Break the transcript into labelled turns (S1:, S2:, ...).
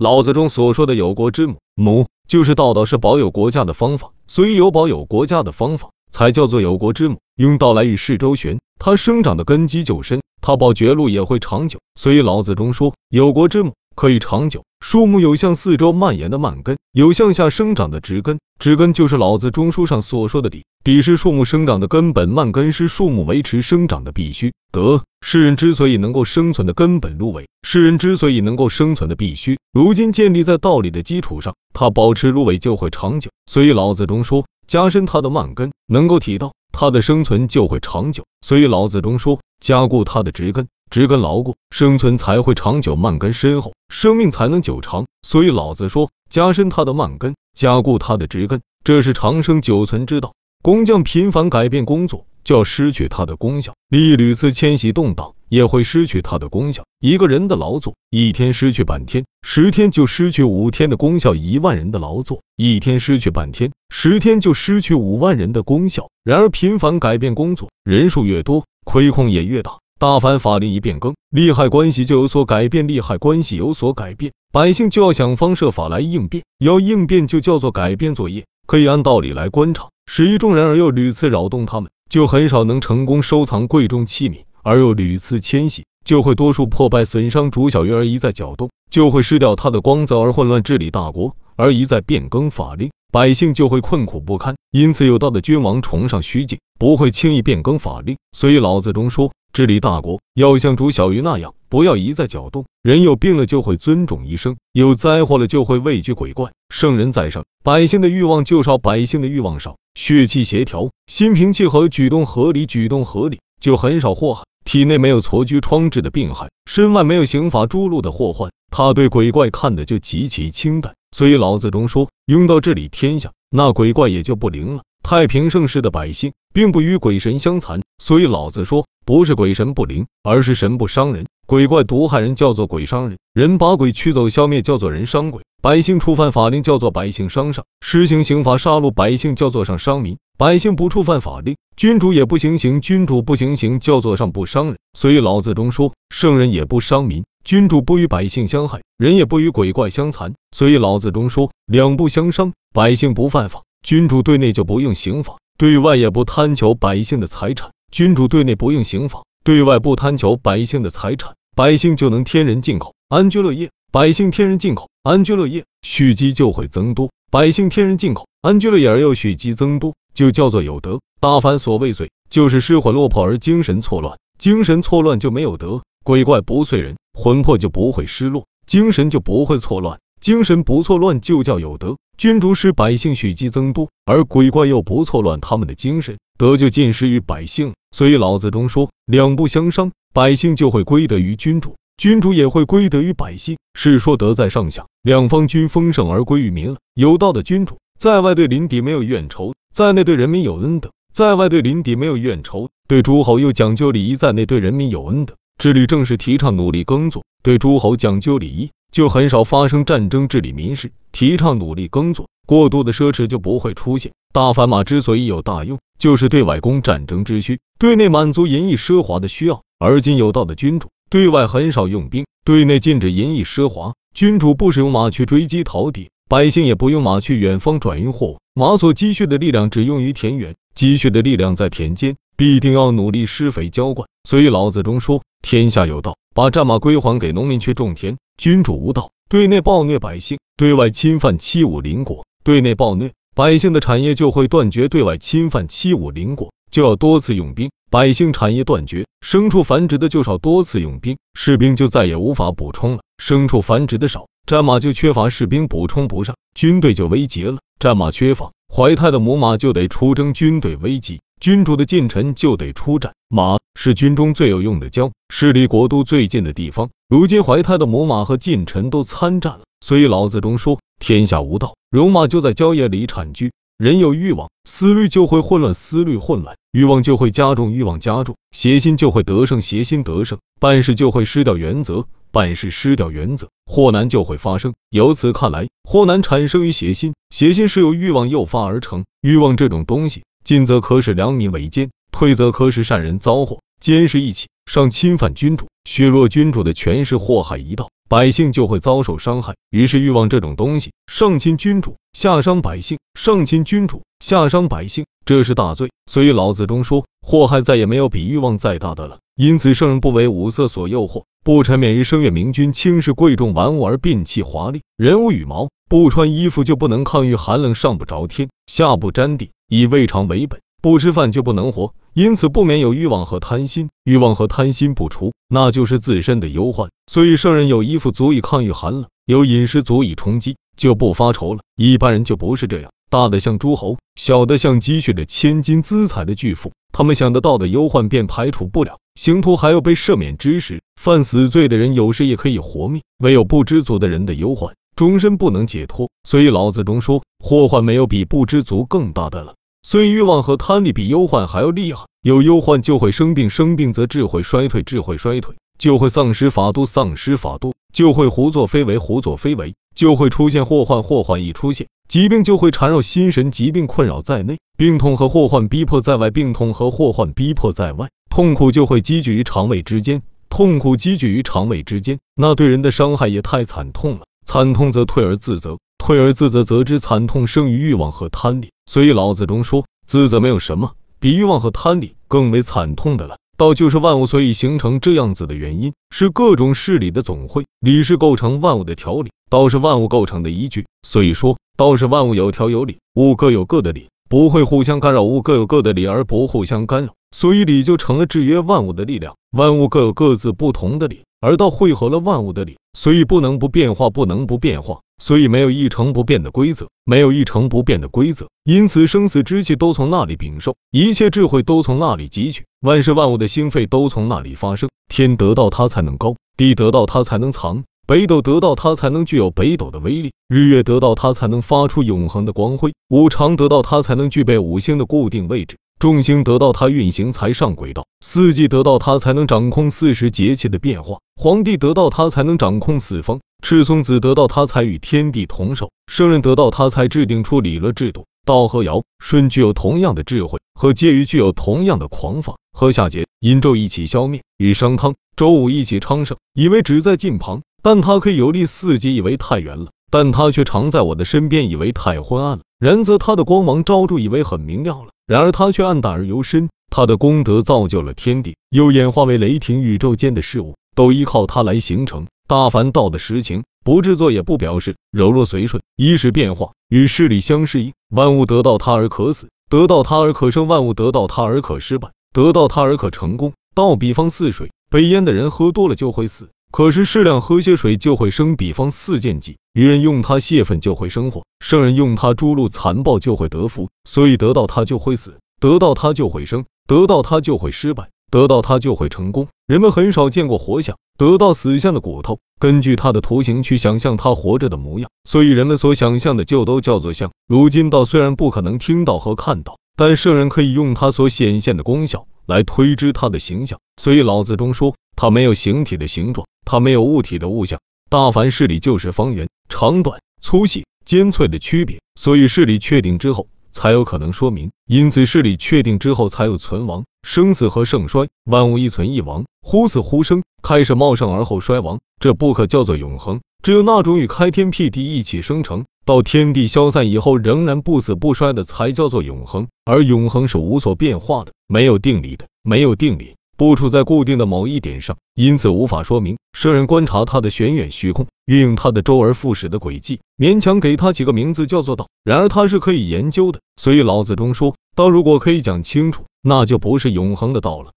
S1: 老子中所说的有国之母，母就是道道是保有国家的方法，所以有保有国家的方法，才叫做有国之母。用道来与世周旋，它生长的根基就深，它保绝路也会长久。所以老子中说有国之母。可以长久。树木有向四周蔓延的蔓根，有向下生长的直根。直根就是老子中书上所说的底，底是树木生长的根本，蔓根是树木维持生长的必须。德，世人之所以能够生存的根本芦苇，世人之所以能够生存的必须，如今建立在道理的基础上，它保持芦苇就会长久。所以老子中说，加深它的蔓根，能够提到它的生存就会长久。所以老子中说，加固它的直根。植根牢固，生存才会长久；蔓根深厚，生命才能久长。所以老子说，加深它的蔓根，加固它的植根，这是长生久存之道。工匠频繁改变工作，就要失去它的功效；利益屡次迁徙动荡，也会失去它的功效。一个人的劳作，一天失去半天，十天就失去五天的功效；一万人的劳作，一天失去半天，十天就失去五万人的功效。然而频繁改变工作，人数越多，亏空也越大。大凡法令一变更，利害关系就有所改变，利害关系有所改变，百姓就要想方设法来应变，要应变就叫做改变作业。可以按道理来观察，始于众人而又屡次扰动他们，就很少能成功收藏贵重器皿；而又屡次迁徙，就会多数破败损伤主小鱼而一再搅动，就会失掉它的光泽而混乱治理大国；而一再变更法令，百姓就会困苦不堪。因此有道的君王崇尚虚静，不会轻易变更法令。所以老子中说。治理大国要像煮小鱼那样，不要一再搅动。人有病了就会尊重医生，有灾祸了就会畏惧鬼怪。圣人在上，百姓的欲望就少，百姓的欲望少，血气协调，心平气和，举动合理，举动合理就很少祸害。体内没有痤疽疮痔的病害，身外没有刑法诛戮的祸患，他对鬼怪看的就极其清淡。所以老子中说，用到治理天下，那鬼怪也就不灵了。太平盛世的百姓，并不与鬼神相残，所以老子说。不是鬼神不灵，而是神不伤人。鬼怪毒害人，叫做鬼伤人；人。把鬼驱走消灭，叫做人。伤鬼。百姓触犯法令，叫做百姓伤上；施行刑罚杀戮百姓，叫做上伤民。百姓不触犯法令，君主也不行刑；君主不行刑，叫做上不伤人。所以老子中说，圣人。也不伤民，君主不与百姓相害，人。也不与鬼怪相残。所以老子中说，两不相伤，百姓不犯法，君主对内就不用刑法，对外也不贪求百姓的财产。君主对内不用刑法，对外不贪求百姓的财产，百姓就能天人进口，安居乐业。百姓天人进口，安居乐业，蓄积就会增多。百姓天人进口，安居乐业而又蓄积增多，就叫做有德。大凡所谓罪，就是失魂落魄而精神错乱，精神错乱就没有德。鬼怪不遂人，魂魄就不会失落，精神就不会错乱，精神不错乱就叫有德。君主使百姓蓄积增多，而鬼怪又不错乱他们的精神，德就尽失于百姓。所以老子中说，两不相伤，百姓就会归德于君主，君主也会归德于百姓。是说德在上下，两方均丰盛而归于民了。有道的君主，在外对邻敌没有怨仇，在内对人民有恩德；在外对邻敌没有怨仇，对诸侯又讲究礼仪，在内对人民有恩德。治理正是提倡努力耕作，对诸侯讲究礼仪，就很少发生战争。治理民事提倡努力耕作，过度的奢侈就不会出现。大凡马之所以有大用。就是对外供战争之需，对内满足淫逸奢华的需要。而今有道的君主，对外很少用兵，对内禁止淫逸奢华。君主不使用马去追击逃敌，百姓也不用马去远方转运货物。马所积蓄的力量只用于田园，积蓄的力量在田间，必定要努力施肥浇灌。所以老子中说，天下有道，把战马归还给农民去种田。君主无道，对内暴虐百姓，对外侵犯欺侮邻国。对内暴虐。百姓的产业就会断绝，对外侵犯欺侮邻国，就要多次用兵，百姓产业断绝，牲畜繁殖的就少，多次用兵，士兵就再也无法补充了，牲畜繁殖的少，战马就缺乏士兵补充不上，军队就危急了，战马缺乏，怀胎的母马就得出征，军队危急，君主的近臣就得出战，马是军中最有用的交，是离国都最近的地方，如今怀胎的母马和近臣都参战了，所以老子中说。天下无道，戎马就在郊野里产居。人有欲望，思虑就会混乱，思虑混乱，欲望就会加重，欲望加重，邪心就会得胜，邪心得胜，办事就会失掉原则，办事失掉原则，祸难就会发生。由此看来，祸难产生于邪心，邪心是由欲望诱发而成。欲望这种东西，进则可使良民为奸，退则可使善人遭祸。奸是一起，上侵犯君主，削弱君主的权势，祸害一道。百姓就会遭受伤害。于是欲望这种东西，上侵君主，下伤百姓；上侵君主，下伤百姓，这是大罪。所以老子中说，祸害再也没有比欲望再大的了。因此圣人不为五色所诱惑，不沉湎于声乐明君，轻视贵重玩物而摒弃华丽。人无羽毛，不穿衣服就不能抗御寒冷，上不着天，下不沾地，以未尝为本。不吃饭就不能活，因此不免有欲望和贪心。欲望和贪心不除，那就是自身的忧患。所以圣人有衣服足以抗御寒冷，有饮食足以充饥，就不发愁了。一般人就不是这样，大的像诸侯，小的像积蓄着千金资财的巨富，他们想得到的忧患便排除不了。刑徒还有被赦免之时，犯死罪的人有时也可以活命，唯有不知足的人的忧患终身不能解脱。所以老子中说，祸患没有比不知足更大的了。所以欲望和贪利比忧患还要厉害。有忧患就会生病，生病则智慧衰退，智慧衰退就会丧失法度，丧失法度就会胡作非为，胡作非为就会出现祸患，祸患一出现，疾病就会缠绕心神，疾病困扰在内，病痛和祸患逼迫在外，病痛和祸患逼迫在外，痛苦就会积聚于肠胃之间，痛苦积聚于肠胃之间，那对人的伤害也太惨痛了，惨痛则退而自责。退而自责，则之惨痛生于欲望和贪利。所以老子中说，自责没有什么比欲望和贪利更为惨痛的了。道就是万物所以形成这样子的原因，是各种事理的总会。理是构成万物的条理，道是万物构成的依据。所以说，道是万物有条有理，物各有各的理，不会互相干扰；物各有各的理而不互相干扰，所以理就成了制约万物的力量。万物各有各自不同的理，而道汇合了万物的理，所以不能不变化，不能不变化。所以没有一成不变的规则，没有一成不变的规则，因此生死之气都从那里禀受，一切智慧都从那里汲取，万事万物的兴废都从那里发生。天得到它才能高，地得到它才能藏，北斗得到它才能具有北斗的威力，日月得到它才能发出永恒的光辉，五常得到它才能具备五星的固定位置。众星得到它运行才上轨道，四季得到它才能掌控四时节气的变化，皇帝得到它才能掌控四方，赤松子得到它才与天地同寿，圣人得到它才制定出理论制度。道和尧、舜具有同样的智慧，和介于具有同样的狂放，和夏桀、殷纣一起消灭，与商汤、周武一起昌盛，以为只在近旁，但他可以游历四极，以为太远了，但他却常在我的身边，以为太昏暗了，然则他的光芒昭著，以为很明亮了。然而他却暗淡而尤深，他的功德造就了天地，又演化为雷霆，宇宙间的事物都依靠他来形成。大凡道的实情，不制作也不表示，柔弱随顺，一时变化，与势力相适应。万物得到他而可死，得到他而可生；万物得到他而可失败，得到他而可成功。道比方似水，被淹的人喝多了就会死，可是适量喝些水就会生。比方似剑戟，愚人用它泄愤就会生火，圣人用它诛戮残暴就会得福。所以得到它就会死，得到它就会生，得到它就会失败，得到它就会成功。人们很少见过活像，得到死相的骨头，根据它的图形去想象它活着的模样，所以人们所想象的就都叫做像。如今道虽然不可能听到和看到，但圣人可以用它所显现的功效来推知它的形象。所以老子中说，它没有形体的形状，它没有物体的物象。大凡事理就是方圆、长短、粗细、尖脆的区别。所以事理确定之后。才有可能说明，因此势力确定之后才有存亡、生死和盛衰。万物一存一亡，忽死忽生，开始茂盛而后衰亡，这不可叫做永恒。只有那种与开天辟地一起生成，到天地消散以后仍然不死不衰的，才叫做永恒。而永恒是无所变化的，没有定理的，没有定理。不处在固定的某一点上，因此无法说明。圣人观察他的玄远虚空，运用他的周而复始的轨迹，勉强给他起个名字叫做道。然而他是可以研究的，所以老子中说，道如果可以讲清楚，那就不是永恒的道了。